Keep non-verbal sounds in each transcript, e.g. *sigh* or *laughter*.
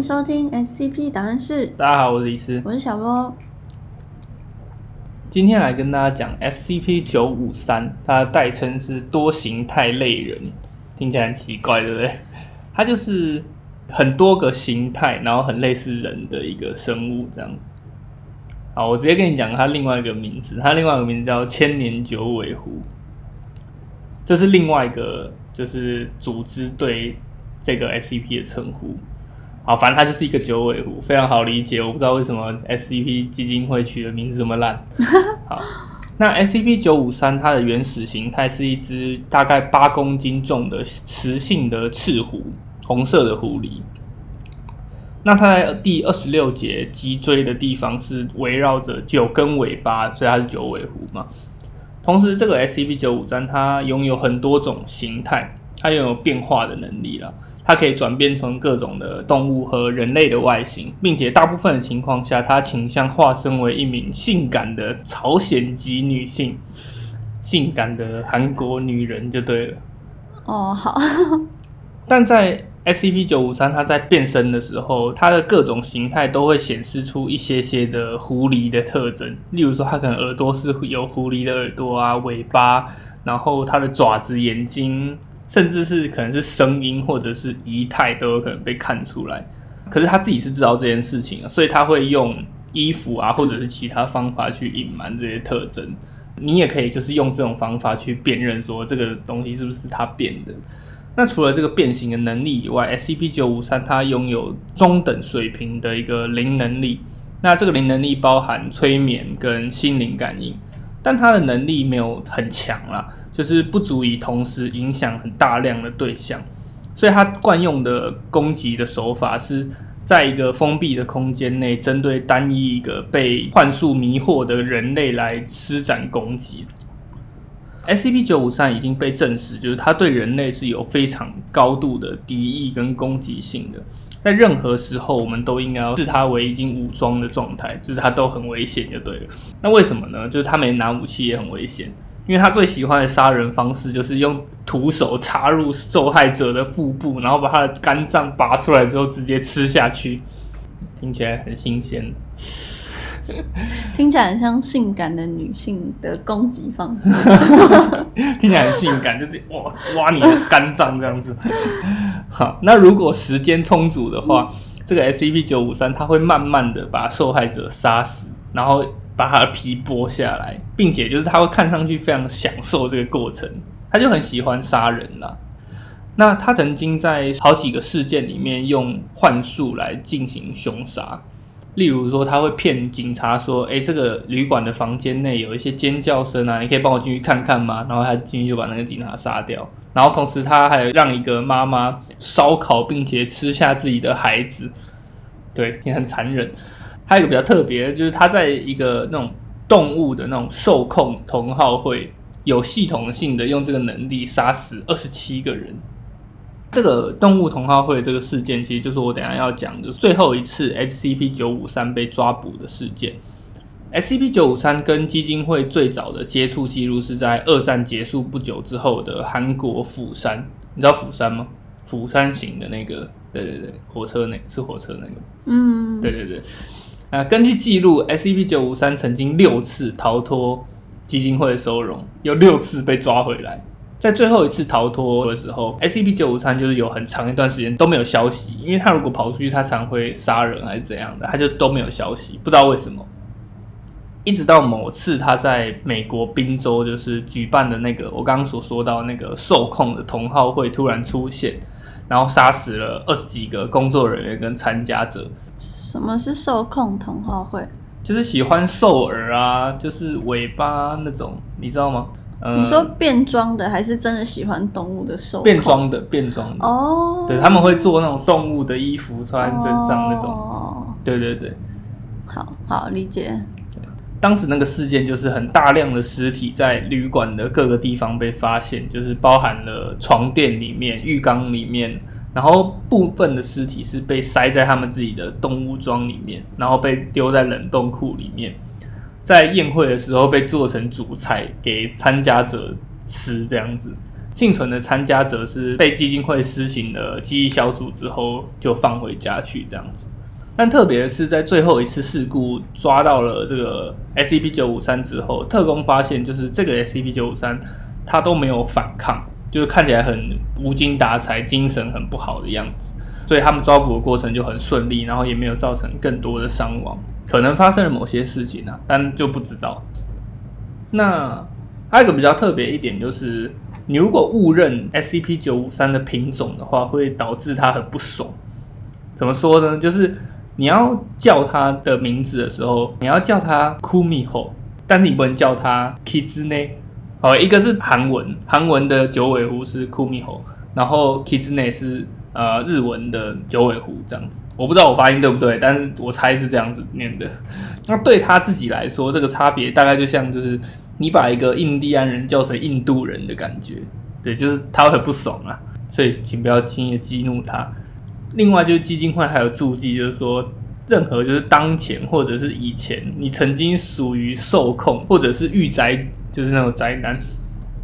迎收听 SCP 档案室，大家好，我是李斯，我是小罗。今天来跟大家讲 SCP 九五三，它的代称是多形态类人，听起来很奇怪，对不对？它就是很多个形态，然后很类似人的一个生物，这样。好，我直接跟你讲它另外一个名字，它另外一个名字叫千年九尾狐，这是另外一个就是组织对这个 SCP 的称呼。好，反正它就是一个九尾狐，非常好理解。我不知道为什么 SCP 基金会取的名字这么烂。好，那 SCP 九五三它的原始形态是一只大概八公斤重的雌性的赤狐，红色的狐狸。那它在第二十六节脊椎的地方是围绕着九根尾巴，所以它是九尾狐嘛。同时，这个 SCP 九五三它拥有很多种形态，它拥有变化的能力了。它可以转变成各种的动物和人类的外形，并且大部分的情况下，它倾向化身为一名性感的朝鲜籍女性，性感的韩国女人就对了。哦，好。*laughs* 但在 SCP 九五三，它在变身的时候，它的各种形态都会显示出一些些的狐狸的特征，例如说，它可能耳朵是有狐狸的耳朵啊，尾巴，然后它的爪子、眼睛。甚至是可能是声音或者是仪态都有可能被看出来，可是他自己是知道这件事情啊，所以他会用衣服啊或者是其他方法去隐瞒这些特征。你也可以就是用这种方法去辨认说这个东西是不是他变的。那除了这个变形的能力以外，SCP 九五三它拥有中等水平的一个灵能力。那这个灵能力包含催眠跟心灵感应。但他的能力没有很强啦，就是不足以同时影响很大量的对象，所以他惯用的攻击的手法是在一个封闭的空间内，针对单一一个被幻术迷惑的人类来施展攻击。SCP 九五三已经被证实，就是他对人类是有非常高度的敌意跟攻击性的。在任何时候，我们都应该要视他为已经武装的状态，就是他都很危险就对了。那为什么呢？就是他没拿武器也很危险，因为他最喜欢的杀人方式就是用徒手插入受害者的腹部，然后把他的肝脏拔出来之后直接吃下去，听起来很新鲜。听起来很像性感的女性的攻击方式，听起来很性感，就是哇挖你的肝脏这样子。好，那如果时间充足的话，这个 SCP 九五三它会慢慢的把受害者杀死，然后把他的皮剥下来，并且就是他会看上去非常享受这个过程，他就很喜欢杀人啦。那他曾经在好几个事件里面用幻术来进行凶杀。例如说，他会骗警察说：“哎，这个旅馆的房间内有一些尖叫声啊，你可以帮我进去看看吗？”然后他进去就把那个警察杀掉。然后同时，他还让一个妈妈烧烤并且吃下自己的孩子，对，也很残忍。还有一个比较特别，就是他在一个那种动物的那种受控同好会有系统性的用这个能力杀死二十七个人。这个动物同好会这个事件，其实就是我等下要讲的最后一次 SCP 九五三被抓捕的事件。SCP 九五三跟基金会最早的接触记录是在二战结束不久之后的韩国釜山。你知道釜山吗？釜山行的那个，对对对，火车那是火车那个。嗯，对对对。啊，根据记录，SCP 九五三曾经六次逃脱基金会的收容，有六次被抓回来。在最后一次逃脱的时候，SCP 九五三就是有很长一段时间都没有消息，因为他如果跑出去，他常会杀人还是怎样的，他就都没有消息，不知道为什么。一直到某次他在美国宾州就是举办的那个我刚刚所说到那个受控的同好会突然出现，然后杀死了二十几个工作人员跟参加者。什么是受控同好会？就是喜欢兽耳啊，就是尾巴那种，你知道吗？你说变装的还是真的喜欢动物的兽？变装的，变装的哦。对，他们会做那种动物的衣服穿身上那种。哦，对对对，好好理解。当时那个事件就是很大量的尸体在旅馆的各个地方被发现，就是包含了床垫里面、浴缸里面，然后部分的尸体是被塞在他们自己的动物装里面，然后被丢在冷冻库里面。在宴会的时候被做成主菜给参加者吃，这样子幸存的参加者是被基金会施行了记忆小组之后就放回家去这样子。但特别是，在最后一次事故抓到了这个 SCP 九五三之后，特工发现就是这个 SCP 九五三它都没有反抗，就是看起来很无精打采、精神很不好的样子，所以他们抓捕的过程就很顺利，然后也没有造成更多的伤亡。可能发生了某些事情啊，但就不知道。那还有一个比较特别一点就是，你如果误认 SCP 九五三的品种的话，会导致它很不爽。怎么说呢？就是你要叫它的名字的时候，你要叫它 Kumiho，但是你不能叫它 Kizune。哦，一个是韩文，韩文的九尾狐是 Kumiho，然后 Kizune 是。呃，日文的九尾狐这样子，我不知道我发音对不对，但是我猜是这样子念的。*laughs* 那对他自己来说，这个差别大概就像就是你把一个印第安人叫成印度人的感觉，对，就是他会很不爽啊。所以请不要轻易激怒他。另外就是基金会还有注记，就是说任何就是当前或者是以前你曾经属于受控或者是御宅，就是那种宅男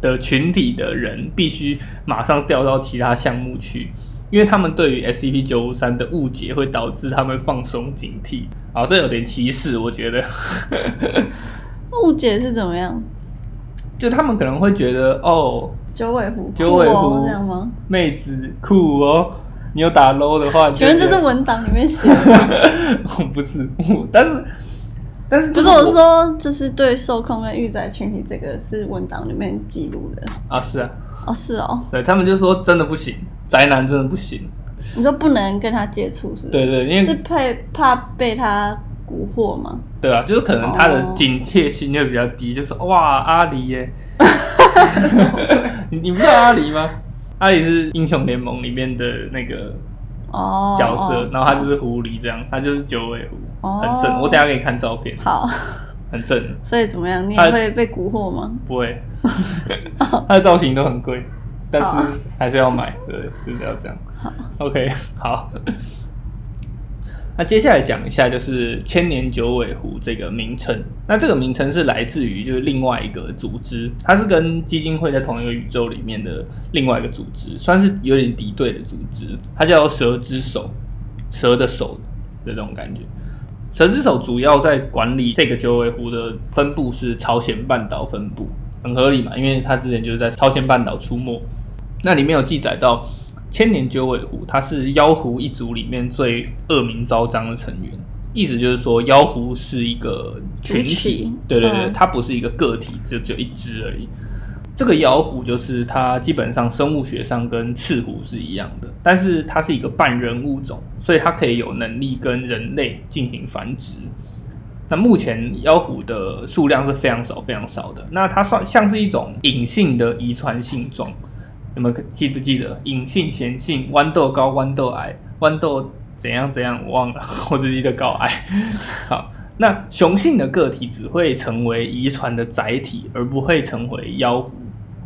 的群体的人，必须马上调到其他项目去。因为他们对于 SCP 九五三的误解会导致他们放松警惕，好，这有点歧视，我觉得。误解是怎么样？*laughs* 就他们可能会觉得，哦，九尾狐，九尾狐这样吗？妹子酷哦，你有打 low 的话，请问这是文档里面写的？*laughs* 不是，但是但是就是我说，就是对受控跟御宅群体，这个是文档里面记录的啊，是啊，哦，是哦，对他们就说真的不行。宅男真的不行，你说不能跟他接触是？对对，因为是怕怕被他蛊惑吗？对啊，就是可能他的警惕心就比较低，就是哇阿狸耶 *laughs* *laughs* 你你不知道阿狸吗？阿里是英雄联盟里面的那个哦角色，然后他就是狐狸这样，他就是九尾狐，很正。我等下给你看照片，好，很正。*laughs* 所以怎么样？你也会被蛊惑吗？不会，*laughs* 他的造型都很贵。但是还是要买，对，就是要这样。好，OK，好。那接下来讲一下，就是千年九尾狐这个名称。那这个名称是来自于就是另外一个组织，它是跟基金会在同一个宇宙里面的另外一个组织，算是有点敌对的组织。它叫蛇之手，蛇的手的这种感觉。蛇之手主要在管理这个九尾狐的分布是朝鲜半岛分布，很合理嘛，因为它之前就是在朝鲜半岛出没。那里面有记载到，千年九尾狐，它是妖狐一族里面最恶名昭彰的成员。意思就是说，妖狐是一个群体，对对对，它不是一个个体，就只有一只而已。这个妖狐就是它基本上生物学上跟赤狐是一样的，但是它是一个半人物种，所以它可以有能力跟人类进行繁殖。那目前妖狐的数量是非常少、非常少的。那它算像是一种隐性的遗传性状。有没有记不记得隐性、显性、豌豆高、豌豆矮、豌豆怎样怎样？我忘了，*laughs* 我只记得高矮。*laughs* 好，那雄性的个体只会成为遗传的载体，而不会成为妖狐。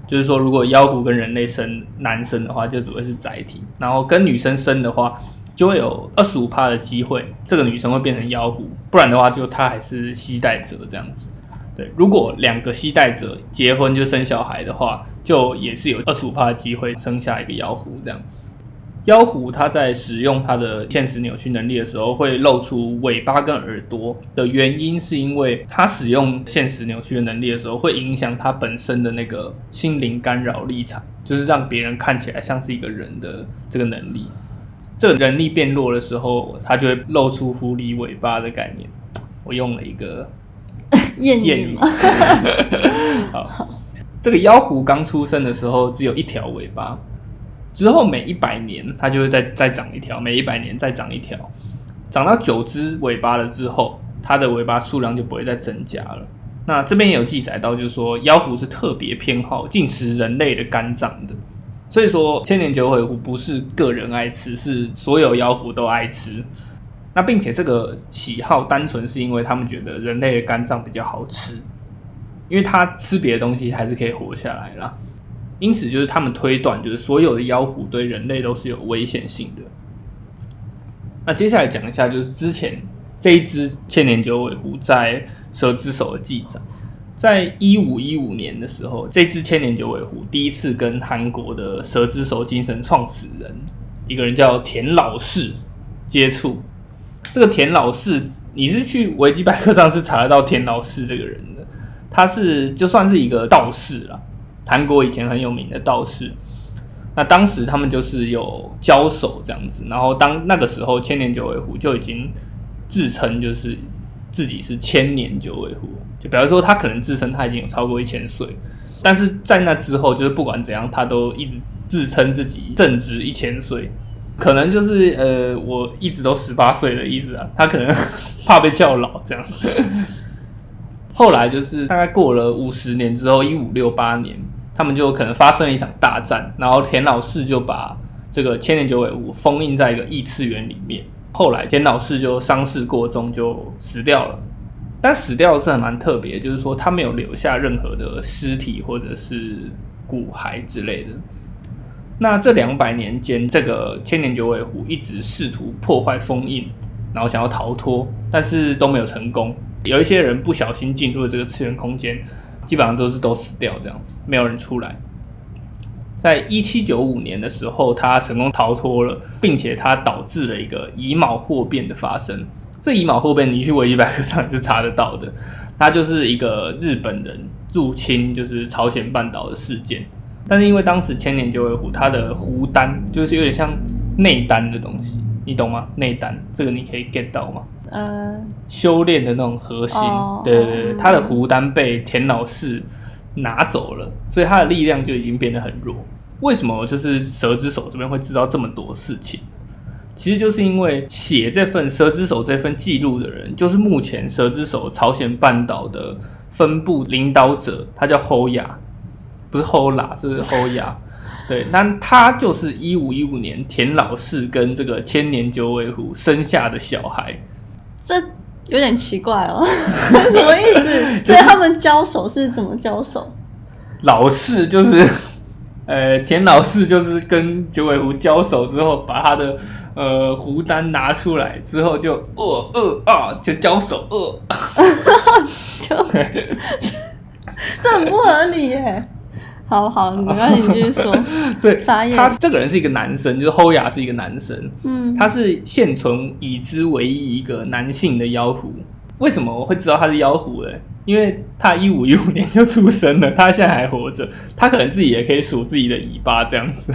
就是说，如果妖狐跟人类生男生的话，就只会是载体；然后跟女生生的话，就会有二十五帕的机会，这个女生会变成妖狐。不然的话，就她还是携带者这样子。对，如果两个携带者结婚就生小孩的话，就也是有二十五的机会生下一个妖狐。这样，妖狐它在使用它的现实扭曲能力的时候，会露出尾巴跟耳朵的原因，是因为它使用现实扭曲的能力的时候，会影响它本身的那个心灵干扰立场，就是让别人看起来像是一个人的这个能力。这个能力变弱的时候，它就会露出狐狸尾巴的概念。我用了一个。*laughs* 谚语 *laughs* 好，这个妖狐刚出生的时候只有一条尾巴，之后每一百年它就会再再长一条，每一百年再长一条，长到九只尾巴了之后，它的尾巴数量就不会再增加了。那这边也有记载到，就是说妖狐是特别偏好进食人类的肝脏的，所以说千年九尾狐不是个人爱吃，是所有妖狐都爱吃。那并且这个喜好单纯是因为他们觉得人类的肝脏比较好吃，因为他吃别的东西还是可以活下来啦。因此就是他们推断，就是所有的妖狐对人类都是有危险性的。那接下来讲一下，就是之前这一只千年九尾狐在蛇之手的记载。在一五一五年的时候，这只千年九尾狐第一次跟韩国的蛇之手精神创始人一个人叫田老氏接触。这个田老四，你是去维基百科上是查得到田老四这个人的，他是就算是一个道士了，韩国以前很有名的道士。那当时他们就是有交手这样子，然后当那个时候千年九尾狐就已经自称就是自己是千年九尾狐，就比方说他可能自称他已经有超过一千岁，但是在那之后就是不管怎样，他都一直自称自己正值一千岁，可能就是呃我一直都十八岁的意思啊，他可能 *laughs* 怕被叫老这样。*laughs* 后来就是大概过了五十年之后，一五六八年。他们就可能发生了一场大战，然后田老四就把这个千年九尾狐封印在一个异次元里面。后来田老四就伤势过重，就死掉了。但死掉是很蛮特别，就是说他没有留下任何的尸体或者是骨骸之类的。那这两百年间，这个千年九尾狐一直试图破坏封印，然后想要逃脱，但是都没有成功。有一些人不小心进入了这个次元空间。基本上都是都死掉这样子，没有人出来。在一七九五年的时候，他成功逃脱了，并且他导致了一个乙卯祸变的发生。这乙卯祸变，你去维基百科上是查得到的。它就是一个日本人入侵就是朝鲜半岛的事件。但是因为当时千年九尾狐它的狐丹就是有点像内丹的东西，你懂吗？内丹这个你可以 get 到吗？呃，修炼的那种核心，对对对，他的狐丹被田老四拿走了，所以他的力量就已经变得很弱。为什么就是蛇之手这边会知道这么多事情？其实就是因为写这份蛇之手这份记录的人，就是目前蛇之手朝鲜半岛的分部领导者，他叫侯雅，不是后拉，是后牙。对，那他就是一五一五年田老四跟这个千年九尾狐生下的小孩。这有点奇怪哦，*laughs* 什么意思？所以他们交手是怎么交手？老四就是，呃，田老四就是跟九尾狐交手之后，把他的呃狐丹拿出来之后，就二二二，就交手二，*laughs* 就 *laughs* 这很不合理耶。好好，没关系，你继续说。*laughs* 所以他这个人是一个男生，就是侯雅是一个男生。嗯，他是现存已知唯一一个男性的妖狐。为什么我会知道他是妖狐呢？因为他一五一五年就出生了，他现在还活着，他可能自己也可以数自己的尾巴这样子。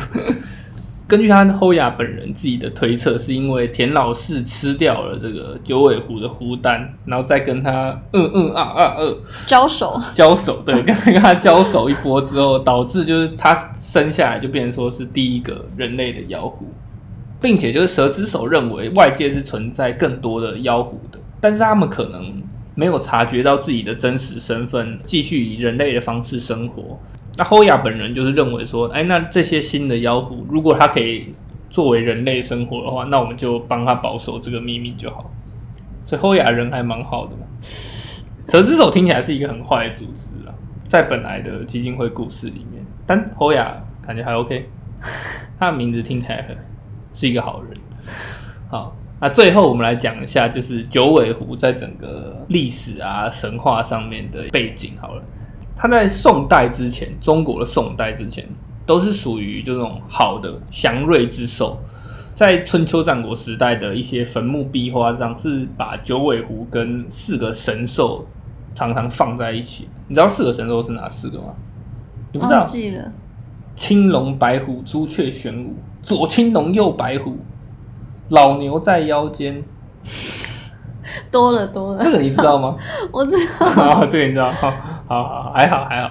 根据他后雅本人自己的推测，是因为田老四吃掉了这个九尾狐的狐丹，然后再跟他嗯嗯啊啊二交手交手，对，跟跟他交手一波之后，导致就是他生下来就变成说是第一个人类的妖狐，并且就是蛇之手认为外界是存在更多的妖狐的，但是他们可能没有察觉到自己的真实身份，继续以人类的方式生活。那侯雅本人就是认为说，哎，那这些新的妖狐，如果他可以作为人类生活的话，那我们就帮他保守这个秘密就好。所以后亚人还蛮好的嘛。蛇之手听起来是一个很坏的组织啊，在本来的基金会故事里面，但侯雅感觉还 OK，他的名字听起来很是一个好人。好，那最后我们来讲一下，就是九尾狐在整个历史啊神话上面的背景好了。它在宋代之前，中国的宋代之前，都是属于这种好的祥瑞之兽。在春秋战国时代的一些坟墓壁画上，是把九尾狐跟四个神兽常常放在一起。你知道四个神兽是哪四个吗？你不知道？记了。青龙、白虎、朱雀、玄武。左青龙，右白虎，老牛在腰间。*laughs* 多了多了，这个你知道吗？*laughs* 我知道，*laughs* 这个你知道，好，好，好，还好，还好。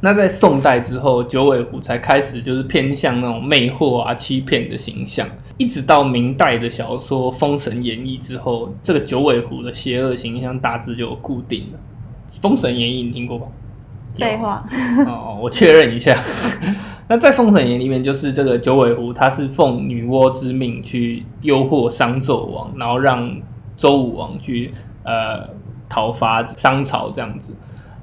那在宋代之后，九尾狐才开始就是偏向那种魅惑啊、欺骗的形象，一直到明代的小说《封神演义》之后，这个九尾狐的邪恶形象大致就固定了。《封神演义》你听过吧？废话。哦，我确认一下。那在《封神演义》里面，就是这个九尾狐，它是奉女娲之命去诱惑商纣王，然后让。周武王去呃讨伐商朝这样子，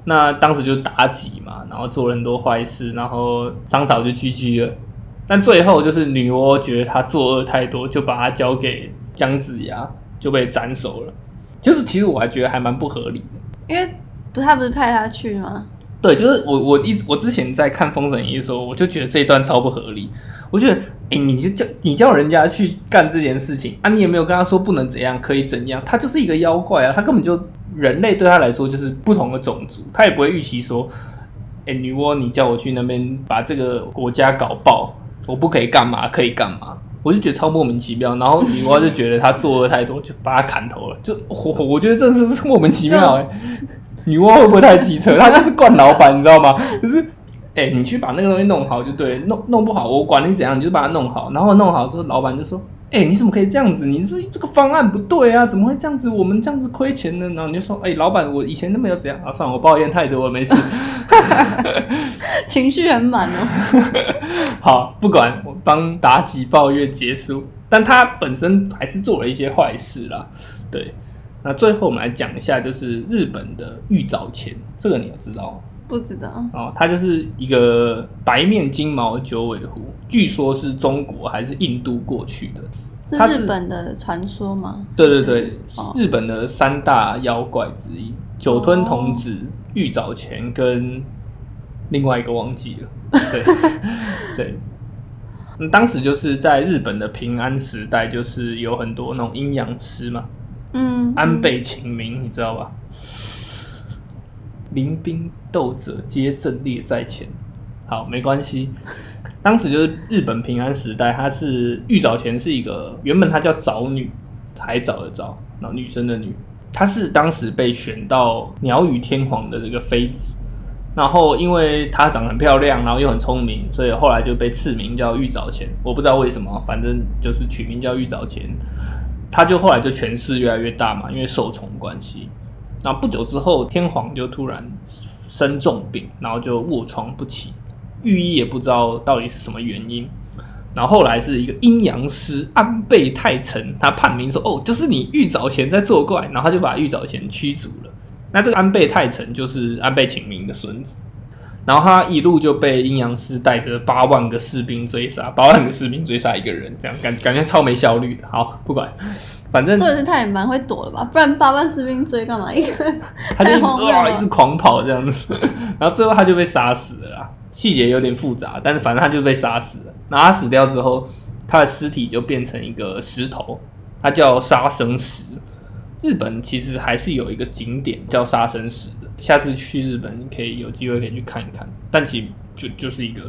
那当时就妲己嘛，然后做了很多坏事，然后商朝就 GG 了。但最后就是女娲觉得她作恶太多，就把他交给姜子牙，就被斩首了。就是其实我还觉得还蛮不合理的，因为不他不是派他去吗？对，就是我我一我之前在看《封神演义》的时候，我就觉得这一段超不合理。我觉得，哎，你就叫你叫人家去干这件事情啊，你也没有跟他说不能怎样，可以怎样，他就是一个妖怪啊，他根本就人类对他来说就是不同的种族，他也不会预期说，哎，女娲你叫我去那边把这个国家搞爆，我不可以干嘛，可以干嘛？我就觉得超莫名其妙。然后女娲就觉得他作恶太多，就把他砍头了。就我我觉得真的是莫名其妙哎。女娲会不会太机车？她就是惯老板，你知道吗？就是，哎，你去把那个东西弄好就对，弄弄不好我管你怎样，你就把它弄好。然后弄好之后，老板就说：“哎，你怎么可以这样子？你是这个方案不对啊，怎么会这样子？我们这样子亏钱呢？”然后你就说：“哎，老板，我以前都没有怎样啊，算了，我抱怨太多了，没事。*laughs* ”情绪很满哦。*laughs* 好，不管我帮妲己抱怨结束，但他本身还是做了一些坏事啦，对。那最后我们来讲一下，就是日本的玉藻前，这个你要知道吗？不知道哦，它就是一个白面金毛九尾狐，据说是中国还是印度过去的，是日本的传说吗？对对对，日本的三大妖怪之一，九吞童子、玉藻前跟另外一个忘记了，对 *laughs* 对。当时就是在日本的平安时代，就是有很多那种阴阳师嘛。嗯，安倍晴明，你知道吧？临兵斗者皆阵列在前。好，没关系。当时就是日本平安时代，她是玉藻前是一个原本她叫藻女，海藻的藻，然后女生的女。她是当时被选到鸟羽天皇的这个妃子，然后因为她长得很漂亮，然后又很聪明，所以后来就被赐名叫玉藻前。我不知道为什么，反正就是取名叫玉藻前。他就后来就权势越来越大嘛，因为受宠关系。然后不久之后，天皇就突然生重病，然后就卧床不起，御医也不知道到底是什么原因。然后后来是一个阴阳师安倍太臣，他判明说：“哦，就是你玉藻前在作怪。”然后他就把玉藻前驱逐了。那这个安倍太臣就是安倍晴明的孙子。然后他一路就被阴阳师带着八万个士兵追杀，八万个士兵追杀一个人，这样感感觉超没效率的。好，不管，反正这是他也蛮会躲的吧？不然八万士兵追干嘛？一个他就一直哇，*laughs* 一直狂跑这样子，然后最后他就被杀死了。啦。细节有点复杂，但是反正他就被杀死了。然后他死掉之后，他的尸体就变成一个石头，他叫杀生石。日本其实还是有一个景点叫杀生石的。下次去日本，你可以有机会可以去看一看。但其实就就是一个，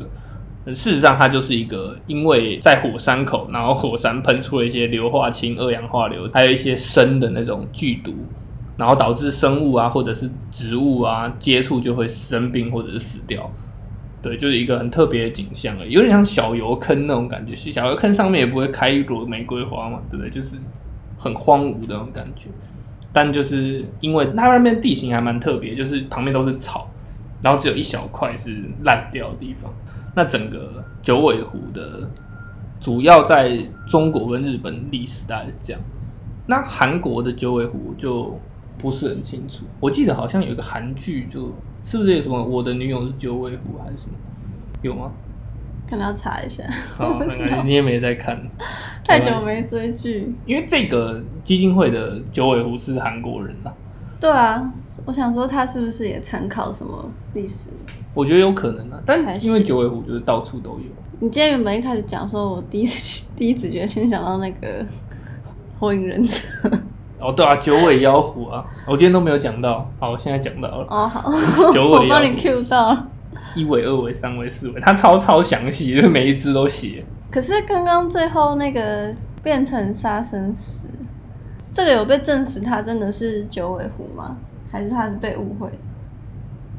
事实上它就是一个，因为在火山口，然后火山喷出了一些硫化氢、二氧化硫，还有一些砷的那种剧毒，然后导致生物啊或者是植物啊接触就会生病或者是死掉。对，就是一个很特别的景象，有点像小油坑那种感觉。小油坑上面也不会开一朵玫瑰花嘛，对不对？就是很荒芜的那种感觉。但就是因为它那边地形还蛮特别，就是旁边都是草，然后只有一小块是烂掉的地方。那整个九尾狐的主要在中国跟日本历史大概是这样。那韩国的九尾狐就不是很清楚。我记得好像有一个韩剧，就是不是有什么我的女友是九尾狐还是什么？有吗？可能要查一下。好，*laughs* 你也没在看，太久没追剧。因为这个基金会的九尾狐是韩国人啊。对啊，我想说他是不是也参考什么历史？我觉得有可能啊，但因为九尾狐就是到处都有。你今天原本一开始讲说，我第一次 *laughs* 第一直觉先想到那个火影忍者。*laughs* 哦，对啊，九尾妖狐啊，我今天都没有讲到，好，我现在讲到了。哦，好，九尾妖狐，我帮你 Q 到。一尾、二尾、三尾、四尾，它超超详细，*laughs* 就是每一只都写。可是刚刚最后那个变成杀生石，这个有被证实它真的是九尾狐吗？还是它是被误会？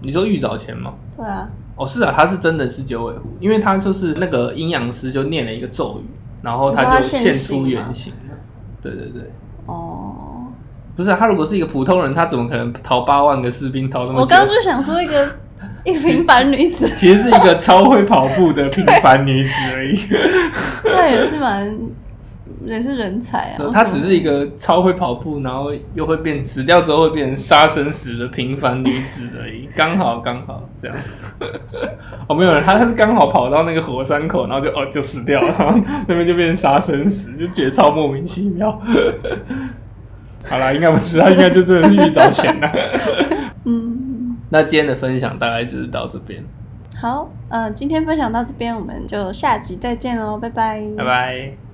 你说玉藻前吗？对啊。哦，是啊，它是真的是九尾狐，因为它就是那个阴阳师就念了一个咒语，然后它就现出原形了。对对对。哦。不是，他如果是一个普通人，他怎么可能逃八万个士兵逃那么？我刚刚就想说一个。一个平凡女子，*laughs* 其实是一个超会跑步的平凡女子而已。那也是蛮，也是人才啊。*laughs* 她只是一个超会跑步，然后又会变死掉之后会变成杀生石的平凡女子而已，刚好刚好这样。*laughs* 哦，没有人，她她是刚好跑到那个火山口，然后就哦就死掉了，那边就变成杀生石，就觉得超莫名其妙。好啦，应该不是，他应该就真的是遇着钱了。嗯。那今天的分享大概就是到这边，好，呃，今天分享到这边，我们就下集再见喽，拜拜，拜拜。